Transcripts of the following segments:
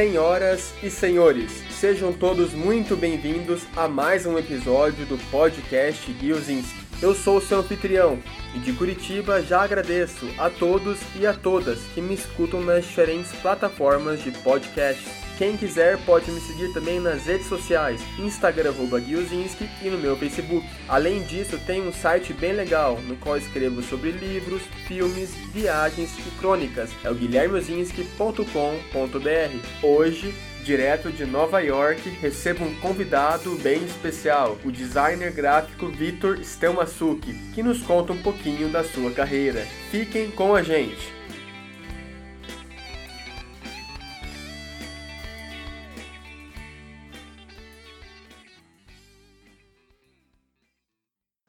Senhoras e senhores, sejam todos muito bem-vindos a mais um episódio do podcast Gilzinski. Eu sou o seu anfitrião e de Curitiba já agradeço a todos e a todas que me escutam nas diferentes plataformas de podcast. Quem quiser pode me seguir também nas redes sociais, Instagram Guilzinski e no meu Facebook. Além disso, tem um site bem legal no qual escrevo sobre livros, filmes, viagens e crônicas. É o guilhermeozinski.com.br. Hoje direto de Nova York, recebo um convidado bem especial, o designer gráfico Vitor Stelmasuki, que nos conta um pouquinho da sua carreira. Fiquem com a gente!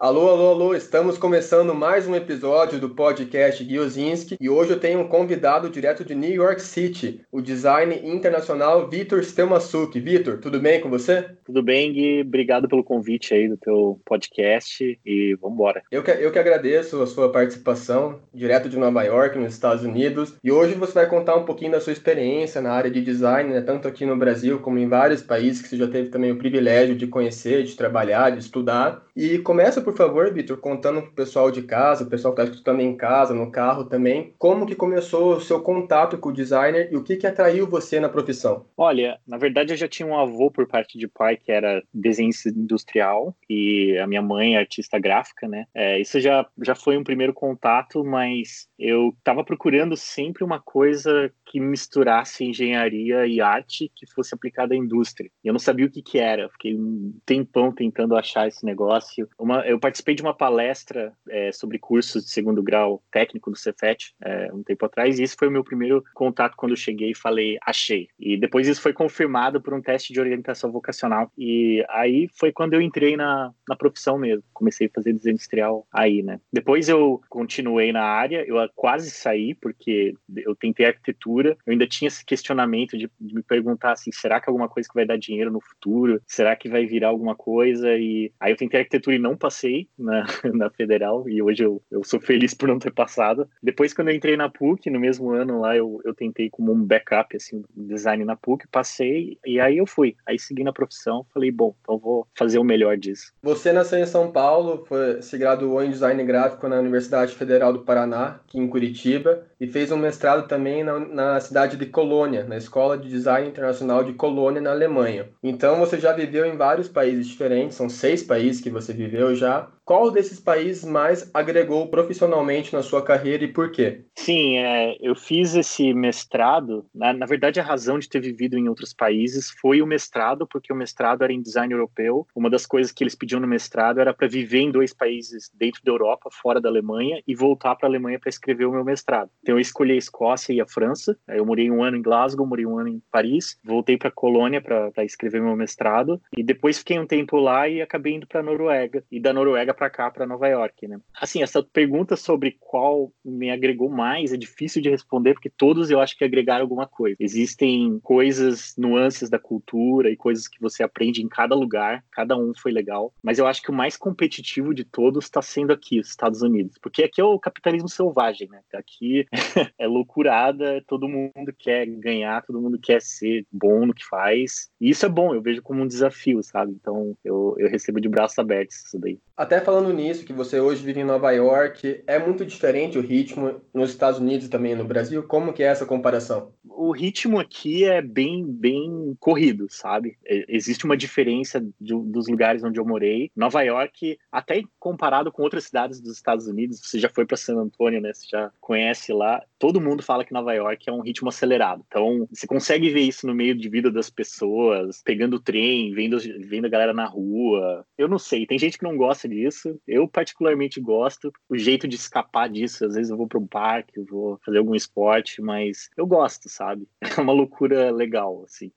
Alô, alô, alô, estamos começando mais um episódio do podcast Giozinski e hoje eu tenho um convidado direto de New York City, o design internacional Vitor Stelmasuki. Vitor, tudo bem com você? Tudo bem, Gui. Obrigado pelo convite aí do teu podcast e vamos embora. Eu que, eu que agradeço a sua participação direto de Nova York, nos Estados Unidos. E hoje você vai contar um pouquinho da sua experiência na área de design, né, tanto aqui no Brasil como em vários países que você já teve também o privilégio de conhecer, de trabalhar, de estudar. E começa por por favor, Vitor, contando para o pessoal de casa, o pessoal que está escutando em casa, no carro também, como que começou o seu contato com o designer e o que, que atraiu você na profissão? Olha, na verdade eu já tinha um avô por parte de pai que era desenhista industrial e a minha mãe é artista gráfica, né? É, isso já, já foi um primeiro contato, mas eu estava procurando sempre uma coisa que misturasse engenharia e arte que fosse aplicada à indústria. E eu não sabia o que, que era, fiquei um tempão tentando achar esse negócio. Uma, eu participei de uma palestra é, sobre cursos de segundo grau técnico do Cefet é, um tempo atrás, e esse foi o meu primeiro contato quando eu cheguei e falei, achei. E depois isso foi confirmado por um teste de orientação vocacional, e aí foi quando eu entrei na, na profissão mesmo. Comecei a fazer desenho industrial aí, né? Depois eu continuei na área, eu quase saí, porque eu tentei arquitetura, eu ainda tinha esse questionamento de, de me perguntar assim, será que é alguma coisa que vai dar dinheiro no futuro? Será que vai virar alguma coisa? E aí eu tentei arquitetura e não passei passei na, na federal e hoje eu, eu sou feliz por não ter passado. Depois, quando eu entrei na PUC, no mesmo ano lá, eu, eu tentei como um backup, assim, design na PUC, passei e aí eu fui. Aí segui na profissão, falei, bom, então vou fazer o melhor disso. Você nasceu em São Paulo, foi, se graduou em design gráfico na Universidade Federal do Paraná, aqui em Curitiba, e fez um mestrado também na, na cidade de Colônia, na Escola de Design Internacional de Colônia, na Alemanha. Então você já viveu em vários países diferentes, são seis países que você viveu já qual desses países mais agregou profissionalmente na sua carreira e por quê? Sim, é, eu fiz esse mestrado. Na, na, verdade, a razão de ter vivido em outros países foi o mestrado, porque o mestrado era em design europeu. Uma das coisas que eles pediam no mestrado era para viver em dois países dentro da Europa, fora da Alemanha, e voltar para a Alemanha para escrever o meu mestrado. Então, eu escolhi a Escócia e a França. Eu morei um ano em Glasgow, morei um ano em Paris, voltei para Colônia para escrever meu mestrado, e depois fiquei um tempo lá e acabei indo para a Noruega. E da Noruega para cá, para Nova York, né? Assim, essa pergunta sobre qual me agregou mais é difícil de responder, porque todos eu acho que agregaram alguma coisa. Existem coisas, nuances da cultura e coisas que você aprende em cada lugar, cada um foi legal, mas eu acho que o mais competitivo de todos está sendo aqui, os Estados Unidos, porque aqui é o capitalismo selvagem, né? Aqui é loucurada, todo mundo quer ganhar, todo mundo quer ser bom no que faz, e isso é bom, eu vejo como um desafio, sabe? Então eu, eu recebo de braços abertos isso daí. Até falando nisso, que você hoje vive em Nova York, é muito diferente o ritmo nos Estados Unidos e também no Brasil? Como que é essa comparação? O ritmo aqui é bem, bem corrido, sabe? É, existe uma diferença dos lugares onde eu morei. Nova York, até comparado com outras cidades dos Estados Unidos, você já foi para San Antônio, né? Você já conhece lá. Todo mundo fala que Nova York é um ritmo acelerado. Então, você consegue ver isso no meio de vida das pessoas, pegando o trem, vendo, vendo a galera na rua. Eu não sei, tem gente que não gosta disso. Eu, particularmente, gosto. O jeito de escapar disso, às vezes eu vou para um parque, eu vou fazer algum esporte, mas eu gosto, sabe? É uma loucura legal, assim.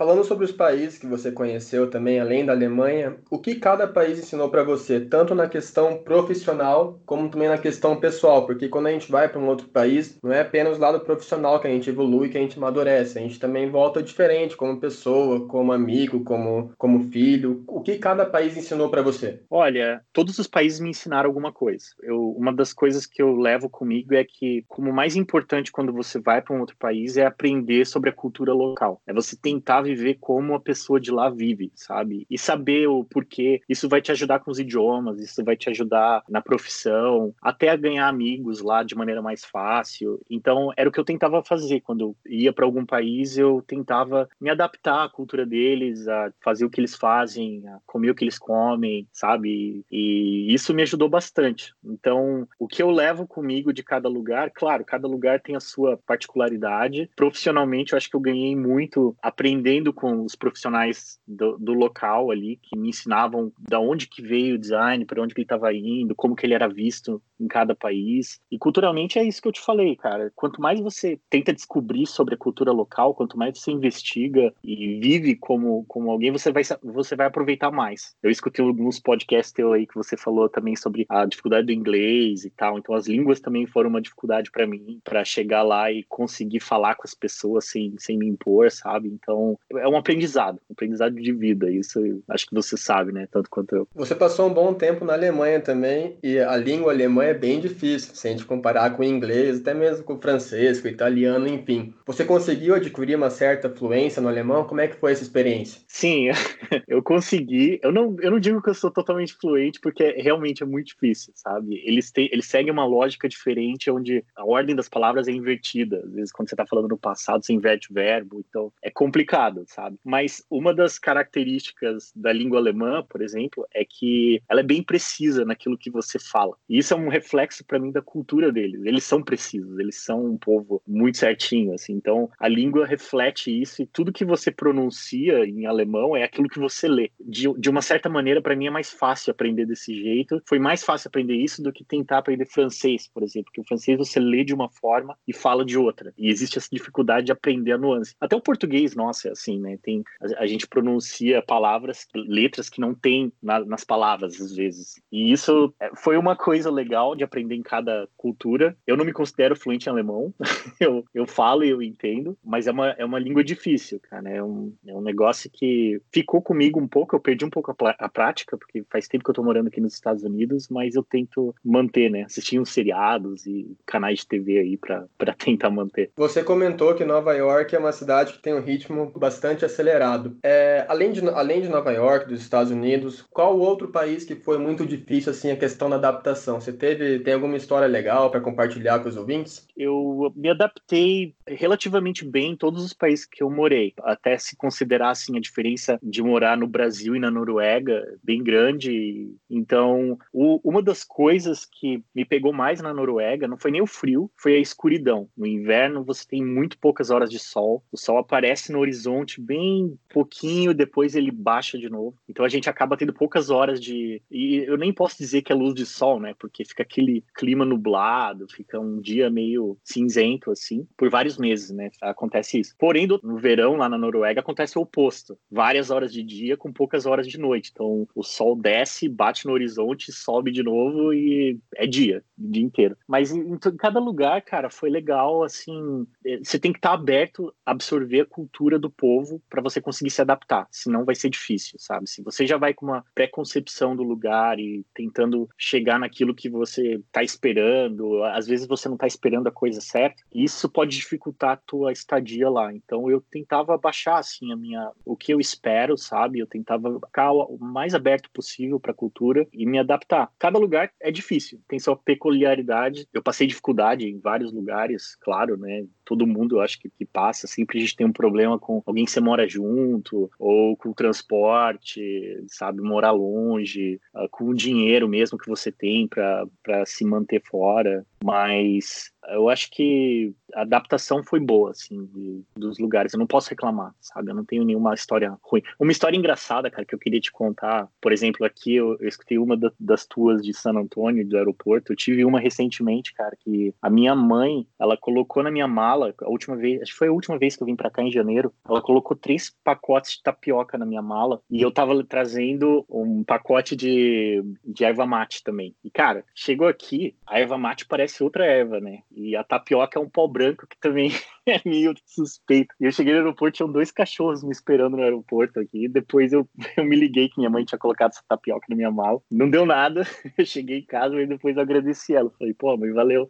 Falando sobre os países que você conheceu também, além da Alemanha, o que cada país ensinou para você, tanto na questão profissional como também na questão pessoal? Porque quando a gente vai para um outro país, não é apenas o lado profissional que a gente evolui, que a gente amadurece, a gente também volta diferente como pessoa, como amigo, como, como filho. O que cada país ensinou para você? Olha, todos os países me ensinaram alguma coisa. Eu, uma das coisas que eu levo comigo é que, como mais importante quando você vai para um outro país, é aprender sobre a cultura local. É você tentar viver como a pessoa de lá vive, sabe? E saber o porquê. Isso vai te ajudar com os idiomas, isso vai te ajudar na profissão, até a ganhar amigos lá de maneira mais fácil. Então, era o que eu tentava fazer quando eu ia para algum país, eu tentava me adaptar à cultura deles, a fazer o que eles fazem, a comer o que eles comem, sabe? E isso me ajudou bastante. Então, o que eu levo comigo de cada lugar, claro, cada lugar tem a sua particularidade. Profissionalmente, eu acho que eu ganhei muito aprendendo com os profissionais do, do local ali, que me ensinavam da onde que veio o design, para onde que ele estava indo, como que ele era visto em cada país. E culturalmente é isso que eu te falei, cara. Quanto mais você tenta descobrir sobre a cultura local, quanto mais você investiga e vive como, como alguém, você vai, você vai aproveitar mais. Eu escutei alguns podcasts teu aí que você falou também sobre a dificuldade do inglês e tal. Então as línguas também foram uma dificuldade para mim, para chegar lá e conseguir falar com as pessoas sem, sem me impor, sabe? Então é um aprendizado, um aprendizado de vida. Isso acho que você sabe, né? Tanto quanto eu. Você passou um bom tempo na Alemanha também e a língua alemã é bem difícil, se a gente comparar com o inglês, até mesmo com o francês, com o italiano, enfim. Você conseguiu adquirir uma certa fluência no alemão? Como é que foi essa experiência? Sim, eu consegui. Eu não, eu não digo que eu sou totalmente fluente, porque realmente é muito difícil, sabe? Eles, têm, eles seguem uma lógica diferente, onde a ordem das palavras é invertida. Às vezes, quando você está falando no passado, você inverte o verbo, então é complicado, sabe? Mas uma das características da língua alemã, por exemplo, é que ela é bem precisa naquilo que você fala. E isso é um reflexo para mim da cultura deles. Eles são precisos, eles são um povo muito certinho, assim. Então, a língua reflete isso e tudo que você pronuncia em alemão é aquilo que você lê. De, de uma certa maneira, para mim é mais fácil aprender desse jeito. Foi mais fácil aprender isso do que tentar aprender francês, por exemplo, porque o francês você lê de uma forma e fala de outra. E existe essa dificuldade de aprender a nuance. Até o português, nossa, é assim, né? Tem a, a gente pronuncia palavras, letras que não tem na, nas palavras às vezes. E isso é, foi uma coisa legal de aprender em cada cultura. Eu não me considero fluente em alemão. eu, eu falo e eu entendo, mas é uma, é uma língua difícil, cara. É um, é um negócio que ficou comigo um pouco. Eu perdi um pouco a, a prática, porque faz tempo que eu tô morando aqui nos Estados Unidos, mas eu tento manter, né? Assistir uns seriados e canais de TV aí para tentar manter. Você comentou que Nova York é uma cidade que tem um ritmo bastante acelerado. É, além, de, além de Nova York, dos Estados Unidos, qual outro país que foi muito difícil assim a questão da adaptação? Você teve tem alguma história legal para compartilhar com os ouvintes? Eu me adaptei relativamente bem em todos os países que eu morei, até se considerar assim a diferença de morar no Brasil e na Noruega bem grande. Então, o, uma das coisas que me pegou mais na Noruega não foi nem o frio, foi a escuridão. No inverno você tem muito poucas horas de sol, o sol aparece no horizonte bem pouquinho, depois ele baixa de novo. Então a gente acaba tendo poucas horas de e eu nem posso dizer que é luz de sol, né? Porque fica aquele clima nublado, fica um dia meio cinzento, assim, por vários meses, né? Acontece isso. Porém, no verão, lá na Noruega, acontece o oposto. Várias horas de dia com poucas horas de noite. Então, o sol desce, bate no horizonte, sobe de novo e é dia, o dia inteiro. Mas em, em cada lugar, cara, foi legal, assim, eh, você tem que estar aberto a absorver a cultura do povo para você conseguir se adaptar, senão vai ser difícil, sabe? Se você já vai com uma pré-concepção do lugar e tentando chegar naquilo que você está esperando, às vezes você não está esperando a coisa certa, isso pode dificultar a tua estadia lá. Então eu tentava baixar assim a minha o que eu espero, sabe? Eu tentava ficar o mais aberto possível para a cultura e me adaptar. Cada lugar é difícil, tem sua peculiaridade. Eu passei dificuldade em vários lugares, claro, né? Todo mundo acho que, que passa, sempre a gente tem um problema com alguém que você mora junto ou com o transporte, sabe, morar longe, uh, com o dinheiro mesmo que você tem para se manter fora. Mas eu acho que a adaptação foi boa, assim, de, dos lugares. Eu não posso reclamar, sabe? Eu não tenho nenhuma história ruim. Uma história engraçada, cara, que eu queria te contar. Por exemplo, aqui eu, eu escutei uma da, das tuas de San Antônio, do aeroporto. Eu tive uma recentemente, cara, que a minha mãe, ela colocou na minha mala, a última vez, acho que foi a última vez que eu vim para cá em janeiro, ela colocou três pacotes de tapioca na minha mala e eu tava trazendo um pacote de, de erva mate também. E, cara, chegou aqui, a erva mate parece outra erva, né? E a tapioca é um pó branco que também é meio suspeito. E eu cheguei no aeroporto, tinham dois cachorros me esperando no aeroporto aqui. Depois eu, eu me liguei que minha mãe tinha colocado essa tapioca na minha mala. Não deu nada. Eu cheguei em casa e depois eu agradeci ela. Falei, pô, mãe, valeu.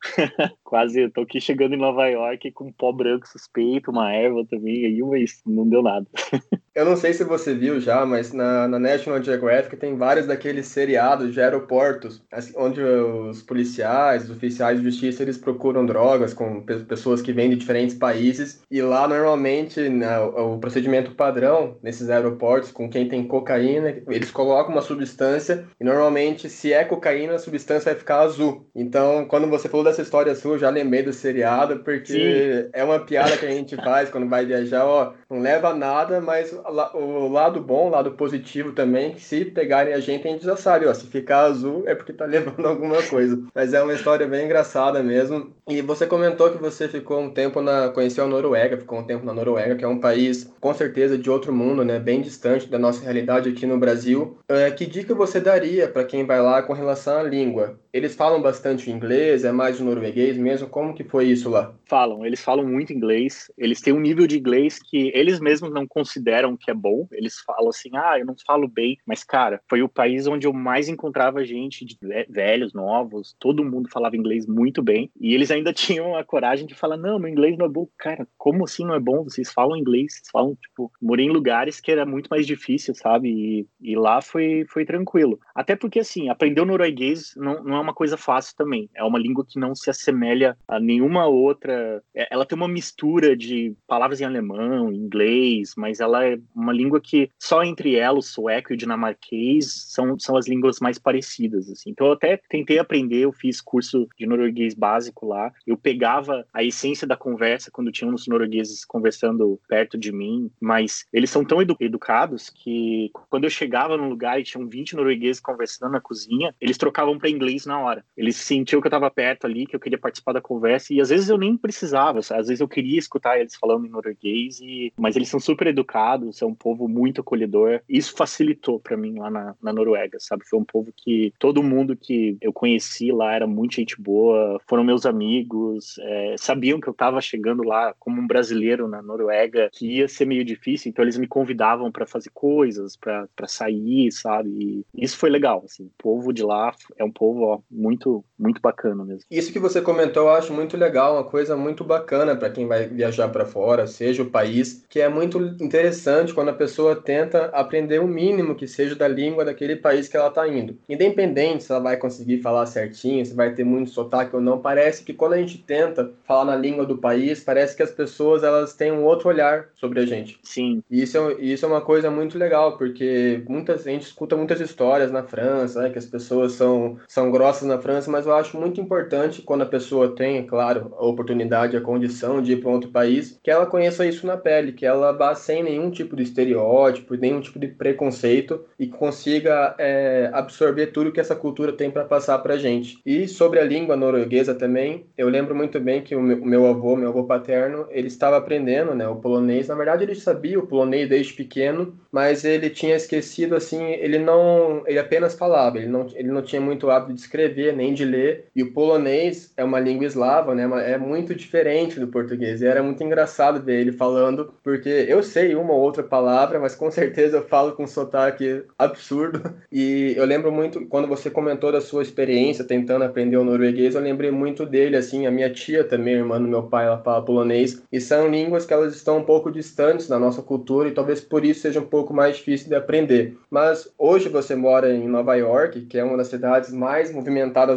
Quase, eu tô aqui chegando em Nova York com um pó branco suspeito, uma erva também, aí, mas não deu nada. Eu não sei se você viu já, mas na, na, National Geographic tem vários daqueles seriados de aeroportos, assim, onde os policiais, os oficiais de justiça, eles procuram drogas com pessoas que vêm de diferentes países. E lá, normalmente, na, o procedimento padrão nesses aeroportos, com quem tem cocaína, eles colocam uma substância e normalmente, se é cocaína, a substância vai ficar azul. Então, quando você falou dessa história sua, eu já lembrei do seriado, porque Sim. é uma piada que a gente faz quando vai viajar, ó, não leva nada, mas o lado bom, o lado positivo também, que se pegarem a gente, a gente já sabe, ó, se ficar azul é porque tá levando alguma coisa. Mas é uma história bem engraçada mesmo. E você comentou que você ficou um tempo na. conheceu a Noruega, ficou um tempo na Noruega, que é um país com certeza de outro mundo, né? Bem distante da nossa realidade aqui no Brasil. É, que dica você daria para quem vai lá com relação à língua? Eles falam bastante inglês, é mais o norueguês mesmo? Como que foi isso lá? Falam, eles falam muito inglês. Eles têm um nível de inglês que eles mesmos não consideram que é bom. Eles falam assim, ah, eu não falo bem. Mas, cara, foi o país onde eu mais encontrava gente de velhos, novos. Todo mundo falava inglês muito bem. E eles ainda tinham a coragem de falar, não, meu inglês não é bom. Cara, como assim não é bom? Vocês falam inglês, vocês falam, tipo, morei em lugares que era muito mais difícil, sabe? E, e lá foi, foi tranquilo. Até porque, assim, aprender o norueguês não, não é uma coisa fácil também. É uma língua que não se assemelha a nenhuma outra. É, ela tem uma mistura de palavras em alemão, inglês, mas ela é uma língua que só entre ela, o sueco e o dinamarquês, são, são as línguas mais parecidas, assim. Então eu até tentei aprender, eu fiz curso de norueguês básico lá. Eu pegava a essência da conversa quando tinha uns noruegueses conversando perto de mim, mas eles são tão edu educados que quando eu chegava num lugar e tinham 20 noruegueses conversando na cozinha, eles trocavam para inglês na hora. Eles sentiam que eu estava perto ali, que eu queria participar da conversa e às vezes eu nem precisava, às vezes eu queria escutar eles falando em norueguês e mas eles são super educados, são um povo muito acolhedor. Isso facilitou para mim lá na, na Noruega, sabe? Foi um povo que todo mundo que eu conheci lá era muito gente boa, foram meus amigos, é, sabiam que eu estava chegando lá como um brasileiro na Noruega, que ia ser meio difícil, então eles me convidavam para fazer coisas, para sair, sabe? E isso foi legal, assim. O povo de lá é um povo ó, muito, muito bacana mesmo. Isso que você comentou, eu acho muito legal, uma coisa muito bacana para quem vai viajar para fora, seja o país, que é muito interessante quando a pessoa tenta aprender o mínimo que seja da língua daquele país que ela está indo. Independente se ela vai conseguir falar certinho, se vai ter muito sotaque ou não, parece que quando a gente tenta falar na língua do país, parece que as pessoas elas têm um outro olhar sobre a gente. Sim. E isso é, isso é uma coisa muito legal, porque muitas, a gente escuta muitas histórias na França, né, que as pessoas são, são grossas na França, mas eu acho muito importante quando a pessoa tem, é claro, a oportunidade, a condição de ir para outro país, que ela conheça isso na pele, que ela vá sem nenhum tipo de estereótipo, nenhum tipo de preconceito e consiga é, absorver tudo que essa cultura tem para passar para gente. E sobre a língua norueguesa também, eu lembro muito bem que o meu, o meu avô, meu avô paterno, ele estava aprendendo, né, o polonês. Na verdade, ele sabia o polonês desde pequeno, mas ele tinha esquecido assim, ele não, ele apenas falava, ele não, ele não tinha muito hábito de escrever nem de ler. E o polonês é uma língua eslava, né, é muito diferente do português. E era muito engraçado ver ele falando, porque eu sei uma ou outra palavra, mas com certeza eu falo com um sotaque absurdo. E eu lembro muito quando você comentou da sua experiência tentando aprender o norueguês, eu lembrei muito dele assim, a minha tia também, irmã do meu pai, ela fala polonês, e são línguas que elas estão um pouco distantes da nossa cultura e talvez por isso seja um pouco mais difícil de aprender. Mas hoje você mora em Nova York, que é uma das cidades mais movimentadas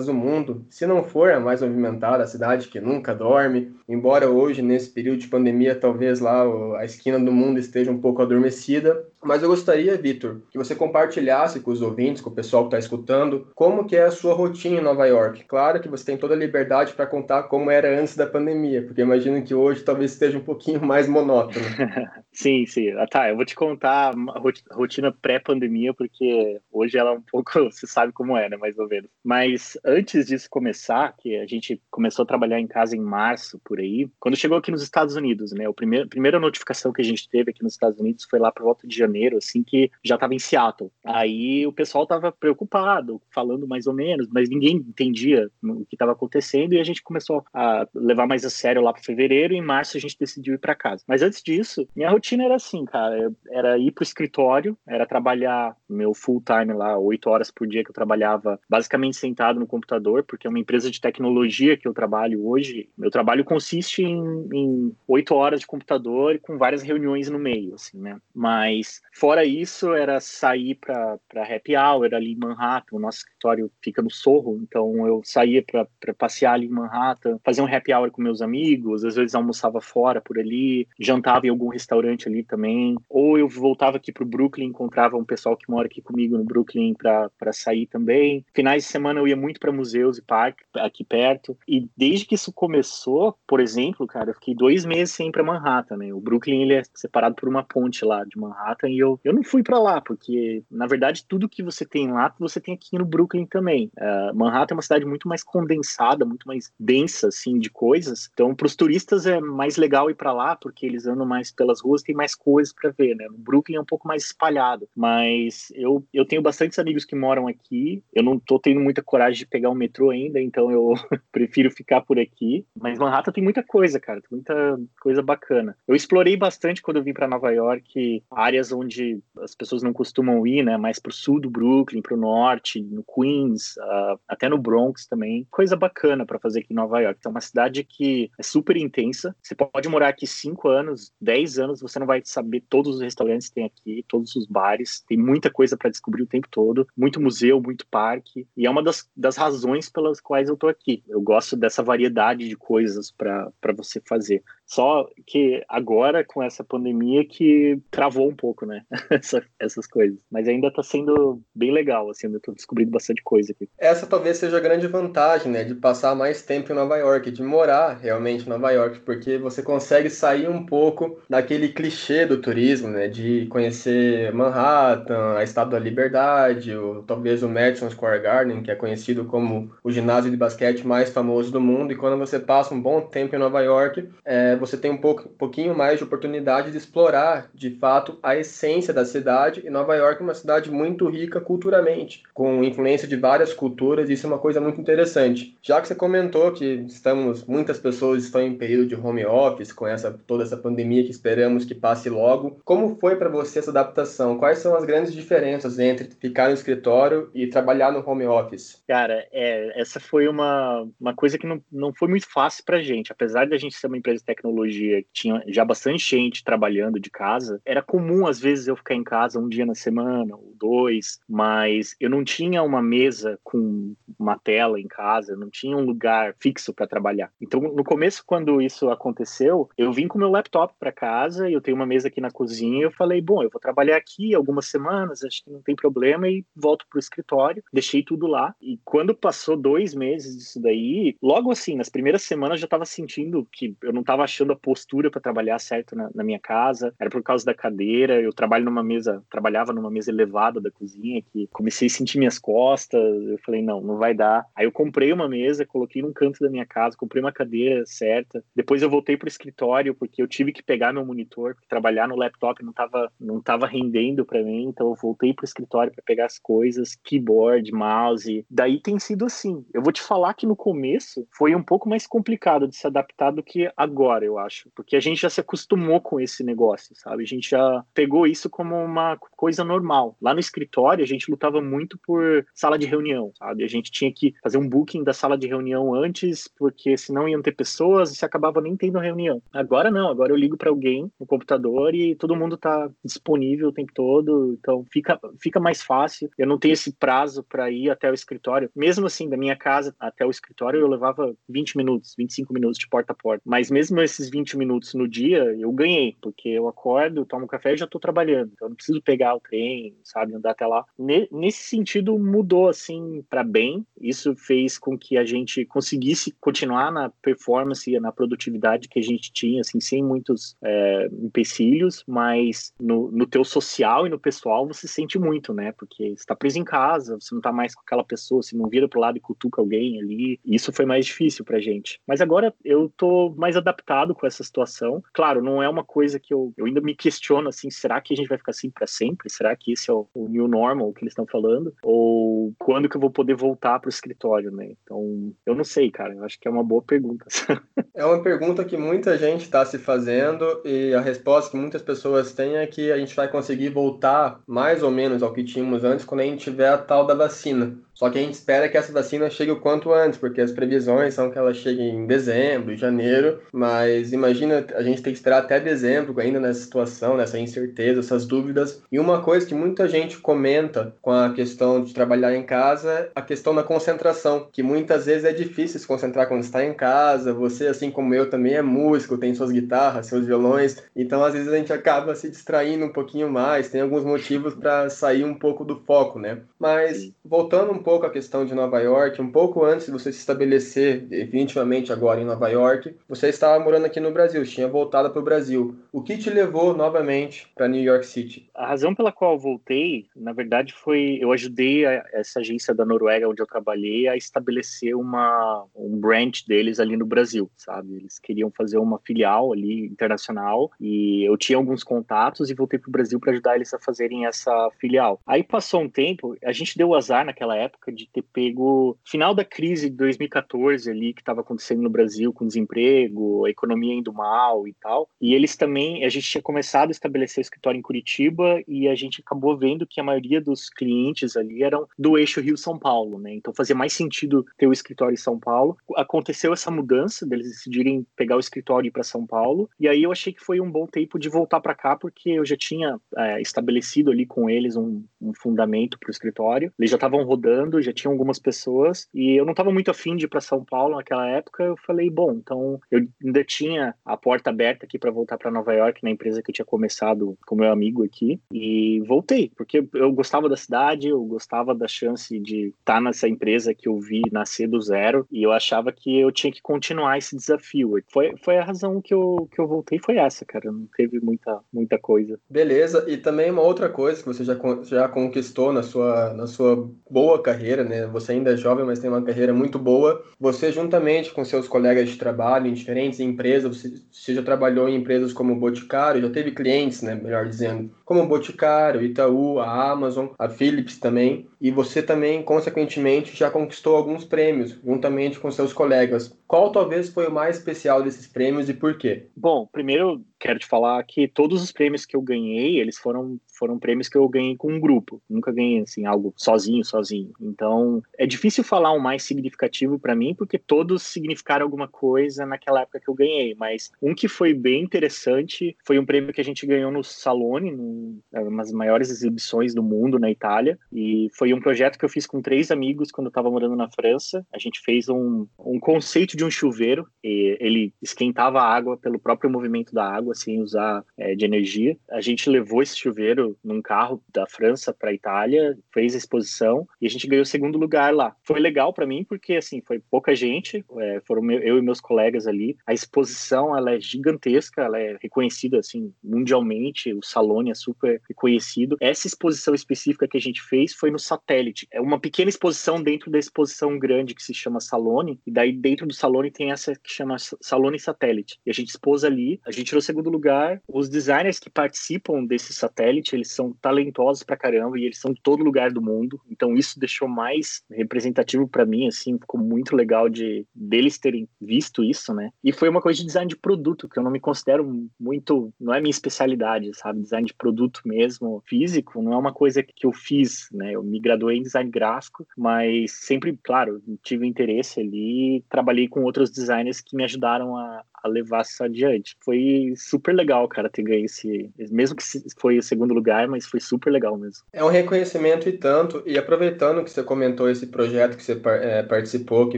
do mundo, se não for a mais movimentada, a cidade que nunca dorme, embora hoje nesse período de pandemia talvez lá a esquina do mundo esteja um pouco adormecida, mas eu gostaria, Vitor, que você compartilhasse com os ouvintes, com o pessoal que está escutando, como que é a sua rotina em Nova York. Claro que você tem toda a liberdade para contar como era antes da pandemia, porque imagino que hoje talvez esteja um pouquinho mais monótono. sim, sim. Ah, tá, eu vou te contar a rotina pré-pandemia, porque hoje ela é um pouco, você sabe como é, né, mais ou menos. Mas antes disso começar, que a gente começou a trabalhar em casa em março, por aí, quando chegou aqui nos Estados Unidos, né, a primeira, primeira notificação que a gente teve aqui nos Estados Unidos foi lá por volta de janeiro, assim, que já estava em Seattle. Aí o pessoal estava preocupado, falando mais ou menos, mas ninguém entendia o que estava acontecendo e a gente começou a levar mais a sério lá para fevereiro e em março a gente decidiu ir para casa. Mas antes disso, minha rotina era assim, cara, era ir pro escritório, era trabalhar meu full time lá, oito horas por dia que eu trabalhava, basicamente sentado no computador, porque é uma empresa de tecnologia que eu trabalho hoje. Meu trabalho consiste em oito horas de computador com várias reuniões no meio, assim, né? Mas fora isso, era sair para happy hour ali em Manhattan. O nosso escritório fica no Sorro, então eu saía para passear ali em Manhattan, fazer um happy hour com meus amigos, às vezes almoçava fora por ali, jantava em algum restaurante ali também, ou eu voltava aqui para o Brooklyn, encontrava um pessoal que mora aqui comigo no Brooklyn para sair também. Finais de semana eu ia muito para museus e parques aqui perto, e desde que isso começou, por exemplo, cara, eu fiquei dois meses sem ir para Manhattan, né? O Brooklyn ele é separado por uma ponte lá de Manhattan e eu, eu não fui para lá, porque na verdade tudo que você tem lá, você tem aqui no Brooklyn também. Uh, Manhattan é uma cidade muito mais condensada, muito mais densa, assim, de coisas. Então, para os turistas é mais legal ir para lá, porque eles andam mais pelas ruas, tem mais coisas para ver, né? No Brooklyn é um pouco mais espalhado, mas eu, eu tenho bastantes amigos que moram aqui. Eu não tô tendo muita coragem de pegar o metrô ainda, então eu prefiro ficar por aqui. Mas Manhattan tem muita coisa, cara, tem muita coisa bacana. Eu explorei bastante quando eu vim para Nova York, áreas onde as pessoas não costumam ir, né? Mais pro sul do Brooklyn, pro norte, no Queens, uh, até no Bronx também. Coisa bacana para fazer aqui em Nova York. É uma cidade que é super intensa. Você pode morar aqui cinco anos, dez anos, você não vai saber todos os restaurantes que tem aqui, todos os bares. Tem muita coisa para descobrir o tempo todo, muito museu, muito parque. E é uma das, das razões pelas quais eu tô aqui. Eu gosto dessa variedade de coisas para você fazer. Só que agora, com essa pandemia, que travou um pouco, né? Essa, essas coisas. Mas ainda tá sendo bem legal, assim, eu tô descobrindo bastante coisa aqui. Essa talvez seja a grande vantagem, né? De passar mais tempo em Nova York, de morar realmente em Nova York, porque você consegue sair um pouco daquele clichê do turismo, né? De conhecer Manhattan, a Estátua da Liberdade, ou talvez o Madison Square Garden, que é conhecido como o ginásio de basquete mais famoso do mundo. E quando você passa um bom tempo em Nova York, é, você tem um pouco, pouquinho mais de oportunidade de explorar, de fato, a essência da cidade. E Nova York é uma cidade muito rica culturalmente, com influência de várias culturas, e isso é uma coisa muito interessante. Já que você comentou que estamos, muitas pessoas estão em período de home office, com essa toda essa pandemia que esperamos que passe logo, como foi para você essa adaptação? Quais são as grandes diferenças entre ficar no escritório e trabalhar no home office? Cara, é, essa foi uma, uma coisa que não, não foi muito fácil para gente, apesar de a gente ser uma empresa de tecnologia que tinha já bastante gente trabalhando de casa, era comum às vezes eu ficar em casa um dia na semana ou dois, mas eu não tinha uma mesa com uma tela em casa, não tinha um lugar fixo para trabalhar. Então, no começo, quando isso aconteceu, eu vim com meu laptop para casa e eu tenho uma mesa aqui na cozinha. E eu falei, bom, eu vou trabalhar aqui algumas semanas, acho que não tem problema e volto pro escritório. Deixei tudo lá. E quando passou dois meses disso daí, logo assim, nas primeiras semanas, eu já estava sentindo que eu não estava achando a postura para trabalhar certo na, na, minha casa. Era por causa da cadeira. Eu trabalho numa mesa, trabalhava numa mesa elevada da cozinha que comecei a sentir minhas costas. Eu falei, não, não vai dar. Aí eu comprei uma mesa, coloquei num canto da minha casa, comprei uma cadeira certa. Depois eu voltei pro escritório porque eu tive que pegar meu monitor, porque trabalhar no laptop não estava não tava rendendo para mim, então eu voltei pro escritório para pegar as coisas, keyboard, mouse. Daí tem sido assim. Eu vou te falar que no começo foi um pouco mais complicado de se adaptar do que agora eu acho. Porque a gente já se acostumou com esse negócio, sabe? A gente já pegou isso como uma coisa normal. Lá no escritório, a gente lutava muito por sala de reunião, sabe? A gente tinha que fazer um booking da sala de reunião antes, porque senão iam ter pessoas e se acabava nem tendo reunião. Agora não, agora eu ligo para alguém no computador e todo mundo tá disponível o tempo todo, então fica, fica mais fácil. Eu não tenho esse prazo para ir até o escritório. Mesmo assim, da minha casa até o escritório, eu levava 20 minutos, 25 minutos de porta a porta. Mas mesmo esses 20 minutos no dia, eu ganhei, porque eu acordo, tomo café e já estou trabalhando. Então, eu não preciso pegar o trem, sabe, andar até lá. Nesse sentido, mudou, assim, para bem. Isso fez com que a gente conseguisse continuar na performance e na produtividade que a gente tinha, assim, sem muitos é, empecilhos, mas no, no teu social e no pessoal você sente muito, né? Porque está preso em casa, você não está mais com aquela pessoa, você não vira pro lado e cutuca alguém ali. Isso foi mais difícil pra gente. Mas agora eu tô mais adaptado com essa situação. Claro, não é uma coisa que eu, eu ainda me questiono assim, será que a gente vai ficar assim para sempre? Será que esse é o, o new normal que eles estão falando? Ou quando que eu vou poder voltar pro escritório, né? Então, eu não sei, cara. Eu acho que é uma boa pergunta. é uma pergunta que muita gente está se fazendo e a resposta que muitas pessoas têm é que a gente vai conseguir voltar mais ou menos ao que tínhamos antes quando a gente tiver a tal da vacina. Só que a gente espera que essa vacina chegue o quanto antes, porque as previsões são que ela chegue em dezembro, janeiro, mas imagina a gente ter que esperar até dezembro ainda nessa situação, nessa incerteza, essas dúvidas. E uma coisa que muita gente comenta com a questão de trabalhar em casa é a questão da concentração, que muitas vezes é difícil se concentrar quando está em casa. Você, assim como eu, também é músico, tem suas guitarras, seus violões, então às vezes a gente acaba se distraindo um pouquinho mais, tem alguns motivos para sair um pouco do foco, né? Mas voltando um pouco à questão de Nova York, um pouco antes de você se estabelecer definitivamente agora em Nova York, você estava morando aqui no Brasil, tinha voltado para o Brasil. O que te levou novamente para New York City? A razão pela qual voltei, na verdade, foi eu ajudei a, essa agência da Noruega onde eu trabalhei a estabelecer uma um branch deles ali no Brasil, sabe? Eles queriam fazer uma filial ali internacional e eu tinha alguns contatos e voltei para o Brasil para ajudar eles a fazerem essa filial. Aí passou um tempo, a gente deu azar naquela época de ter pego final da crise de 2014 ali que estava acontecendo no Brasil com desemprego, a economia indo mal e tal. E eles também, a gente tinha começado a estabelecer o escritório em Curitiba e a gente acabou vendo que a maioria dos clientes ali eram do eixo Rio-São Paulo, né? Então fazia mais sentido ter o escritório em São Paulo. Aconteceu essa mudança deles decidirem pegar o escritório para São Paulo. E aí eu achei que foi um bom tempo de voltar para cá porque eu já tinha é, estabelecido ali com eles um, um fundamento para o escritório. Eles já estavam rodando, já tinham algumas pessoas e eu não estava muito afim de ir para São Paulo naquela época. Eu falei, bom, então eu ainda tinha a porta aberta aqui para voltar para Nova York na empresa que eu tinha começado com meu amigo aqui e voltei porque eu gostava da cidade, eu gostava da chance de estar tá nessa empresa que eu vi nascer do zero e eu achava que eu tinha que continuar esse desafio. Foi, foi a razão que eu, que eu voltei foi essa, cara. Não teve muita, muita coisa. Beleza. E também uma outra coisa que você já, já conquistou na sua, na sua boa carreira, né? Você ainda é jovem, mas tem uma carreira muito boa. Você, juntamente com seus colegas de trabalho em diferentes empresas, você, você já trabalhou em empresas como Boticário, já teve clientes, né? Melhor dizendo, como o Boticário, Itaú, a Amazon, a Philips também. E você também, consequentemente, já conquistou alguns prêmios, juntamente com seus colegas. Qual talvez foi o mais especial desses prêmios e por quê? Bom, primeiro quero te falar que todos os prêmios que eu ganhei, eles foram, foram prêmios que eu ganhei com um grupo. Nunca ganhei assim algo sozinho, sozinho. Então, é difícil falar um mais significativo para mim, porque todos significaram alguma coisa naquela época que eu ganhei, mas um que foi bem interessante foi um prêmio que a gente ganhou no Salone, uma das maiores exibições do mundo na Itália, e foi um projeto que eu fiz com três amigos quando eu estava morando na França. A gente fez um, um conceito de um chuveiro, ele esquentava a água pelo próprio movimento da água, sem usar é, de energia. A gente levou esse chuveiro num carro da França para a Itália, fez a exposição e a gente ganhou o segundo lugar lá. Foi legal para mim porque assim foi pouca gente, é, foram eu e meus colegas ali. A exposição ela é gigantesca, ela é reconhecida assim mundialmente. O Salone é super reconhecido. Essa exposição específica que a gente fez foi no satélite. É uma pequena exposição dentro da exposição grande que se chama Salone e daí dentro do Salone tem essa que chama Salone Satélite. E a gente expôs ali, a gente tirou segundo lugar, os designers que participam desse satélite, eles são talentosos pra caramba e eles são de todo lugar do mundo. Então isso deixou mais representativo para mim, assim, ficou muito legal de deles terem visto isso, né? E foi uma coisa de design de produto, que eu não me considero muito, não é minha especialidade, sabe? Design de produto mesmo, físico, não é uma coisa que eu fiz, né? Eu me graduei em design gráfico, mas sempre, claro, tive interesse ali, trabalhei com outros designers que me ajudaram a, a levar isso adiante. Foi super legal, cara, ter ganho esse. Mesmo que foi o segundo lugar, mas foi super legal mesmo. É um reconhecimento e tanto. E aproveitando que você comentou esse projeto que você é, participou, que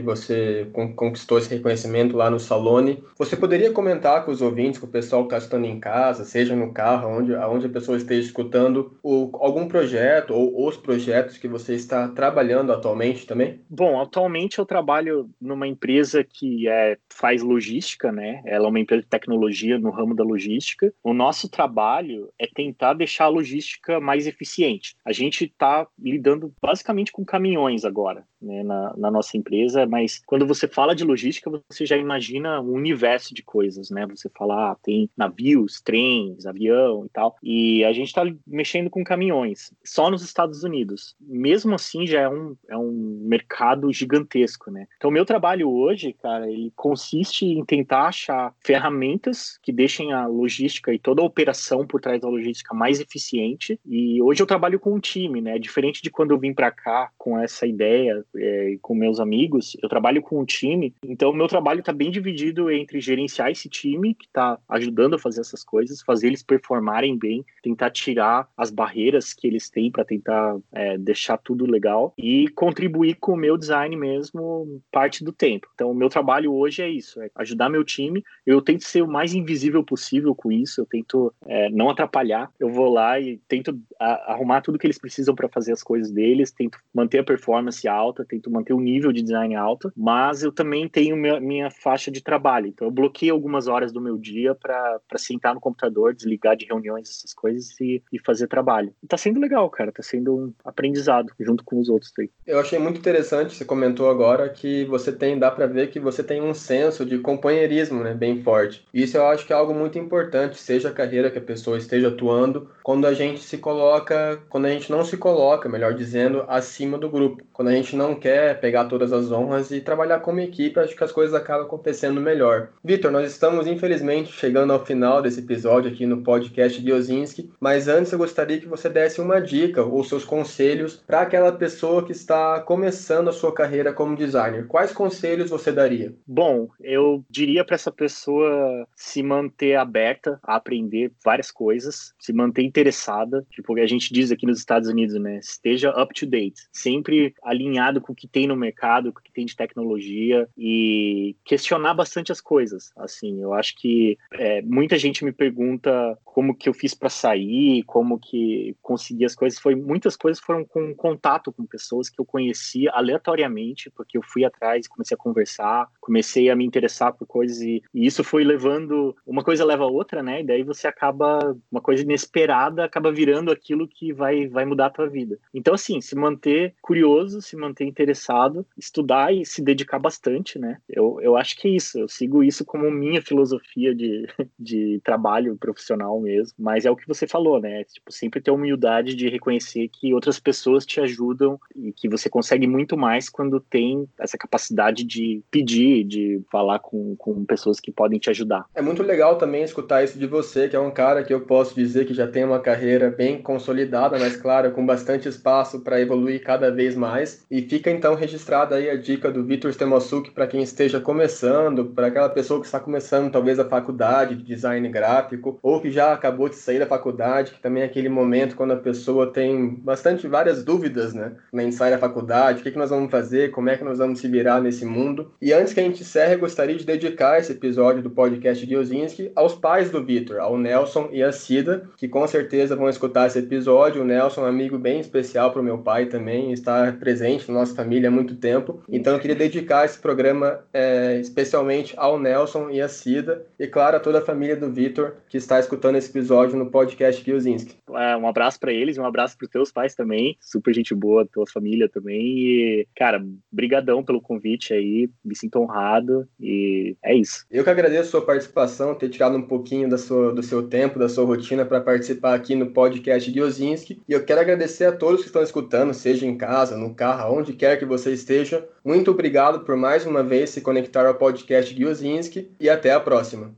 você conquistou esse reconhecimento lá no Salone, você poderia comentar com os ouvintes, com o pessoal que está estando em casa, seja no carro, onde, onde a pessoa esteja escutando, o, algum projeto ou os projetos que você está trabalhando atualmente também? Bom, atualmente eu trabalho numa empresa que é, faz logística, né? Ela é uma empresa de tecnologia no ramo da logística. O nosso trabalho é tentar deixar a logística mais eficiente. A gente está lidando basicamente com caminhões agora, né, na, na, nossa empresa, mas quando você fala de logística, você já imagina um universo de coisas, né? Você fala, ah, tem navios, trens, avião e tal, e a gente está mexendo com caminhões, só nos Estados Unidos. Mesmo assim, já é um, é um mercado gigantesco, né? Então, meu trabalho hoje, cara, ele consiste em tentar achar ferramentas que deixem a logística e toda a operação por trás da logística mais eficiente. E hoje eu trabalho com um time, né? Diferente de quando eu vim para cá com essa ideia é, com meus amigos, eu trabalho com um time. Então, meu trabalho está bem dividido entre gerenciar esse time que está ajudando a fazer essas coisas, fazer eles performarem bem, tentar tirar as barreiras que eles têm para tentar é, deixar tudo legal e contribuir com o meu design mesmo parte do tempo. Então, o meu trabalho hoje é isso, é ajudar meu time. Eu tento ser o mais invisível possível com isso, eu tento é, não atrapalhar. Eu vou lá e tento a, arrumar tudo que eles precisam para fazer as coisas deles, tento manter a performance alta, tento manter o nível de design alto, mas eu também tenho minha, minha faixa de trabalho. Então, eu bloqueio algumas horas do meu dia para sentar no computador, desligar de reuniões, essas coisas e, e fazer trabalho. E tá sendo legal, cara, tá sendo um aprendizado junto com os outros aí. Eu achei muito interessante, você comentou agora que você tem, dá para ver que você tem um senso de companheirismo, né, bem forte. Isso eu acho que é algo muito importante, seja a carreira que a pessoa esteja atuando, quando a gente se coloca, quando a gente não se coloca, melhor dizendo, acima do grupo. Quando a gente não quer pegar todas as honras e trabalhar como equipe, acho que as coisas acabam acontecendo melhor. Vitor, nós estamos infelizmente chegando ao final desse episódio aqui no podcast Diozinski, mas antes eu gostaria que você desse uma dica ou seus conselhos para aquela pessoa que está começando a sua carreira como designer. Quais conselhos você daria? Bom, eu diria para pessoa se manter aberta a aprender várias coisas, se manter interessada, tipo a gente diz aqui nos Estados Unidos, né? Esteja up to date, sempre alinhado com o que tem no mercado, com o que tem de tecnologia e questionar bastante as coisas. Assim, eu acho que é, muita gente me pergunta como que eu fiz para sair, como que consegui as coisas. Foi muitas coisas foram com contato com pessoas que eu conhecia aleatoriamente, porque eu fui atrás, comecei a conversar, comecei a me interessar por coisas e, e isso foi levando uma coisa leva a outra, né? E daí você acaba uma coisa inesperada acaba virando aquilo que vai vai mudar a tua vida. Então assim, se manter curioso, se manter interessado, estudar e se dedicar bastante, né? Eu, eu acho que é isso. Eu sigo isso como minha filosofia de, de trabalho profissional mesmo. Mas é o que você falou, né? Tipo, sempre ter a humildade de reconhecer que outras pessoas te ajudam e que você consegue muito mais quando tem essa capacidade de pedir, de falar com, com pessoas que podem te ajudar. É muito legal também escutar isso de você, que é um cara que eu posso dizer que já tem uma carreira bem consolidada, mas claro, com bastante espaço para evoluir cada vez mais. E fica então registrada aí a dica do Vitor Stemosuke para quem esteja começando, para aquela pessoa que está começando talvez a faculdade de design gráfico, ou que já acabou de sair da faculdade, que também é aquele momento quando a pessoa tem bastante várias dúvidas, né? Quando a gente sai da faculdade, o que, que nós vamos fazer, como é que nós vamos se virar nesse mundo. E antes que a gente encerre, gostaria de dedicar esse episódio do podcast Giozinski aos pais do Vitor, ao Nelson e à Cida, que com certeza vão escutar esse episódio. O Nelson é um amigo bem especial para o meu pai também, está presente na nossa família há muito tempo. Então eu queria dedicar esse programa é, especialmente ao Nelson e à Cida, e claro, a toda a família do Vitor que está escutando esse episódio no podcast Giozinski. É, um abraço para eles, um abraço para os teus pais também, super gente boa, tua família também. E, cara, brigadão pelo convite aí, me sinto honrado e é isso. Eu que agradeço a sua participação, ter tirado um pouquinho da sua, do seu tempo, da sua rotina para participar aqui no podcast Giozinski. E eu quero agradecer a todos que estão escutando, seja em casa, no carro, onde quer que você esteja. Muito obrigado por mais uma vez se conectar ao podcast Giozinski e até a próxima.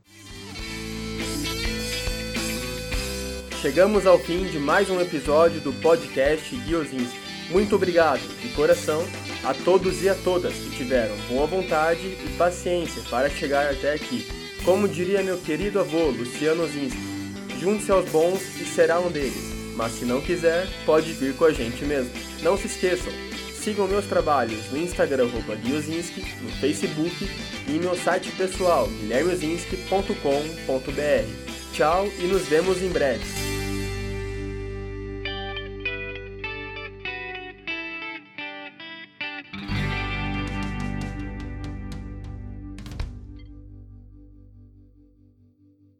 Chegamos ao fim de mais um episódio do podcast Guiozinski. Muito obrigado, de coração, a todos e a todas que tiveram boa vontade e paciência para chegar até aqui. Como diria meu querido avô, Luciano Zinski, junte-se aos bons e será um deles. Mas se não quiser, pode vir com a gente mesmo. Não se esqueçam, sigam meus trabalhos no Instagram Guilzinski, no Facebook e em meu site pessoal guilhermezinski.com.br. Tchau e nos vemos em breve.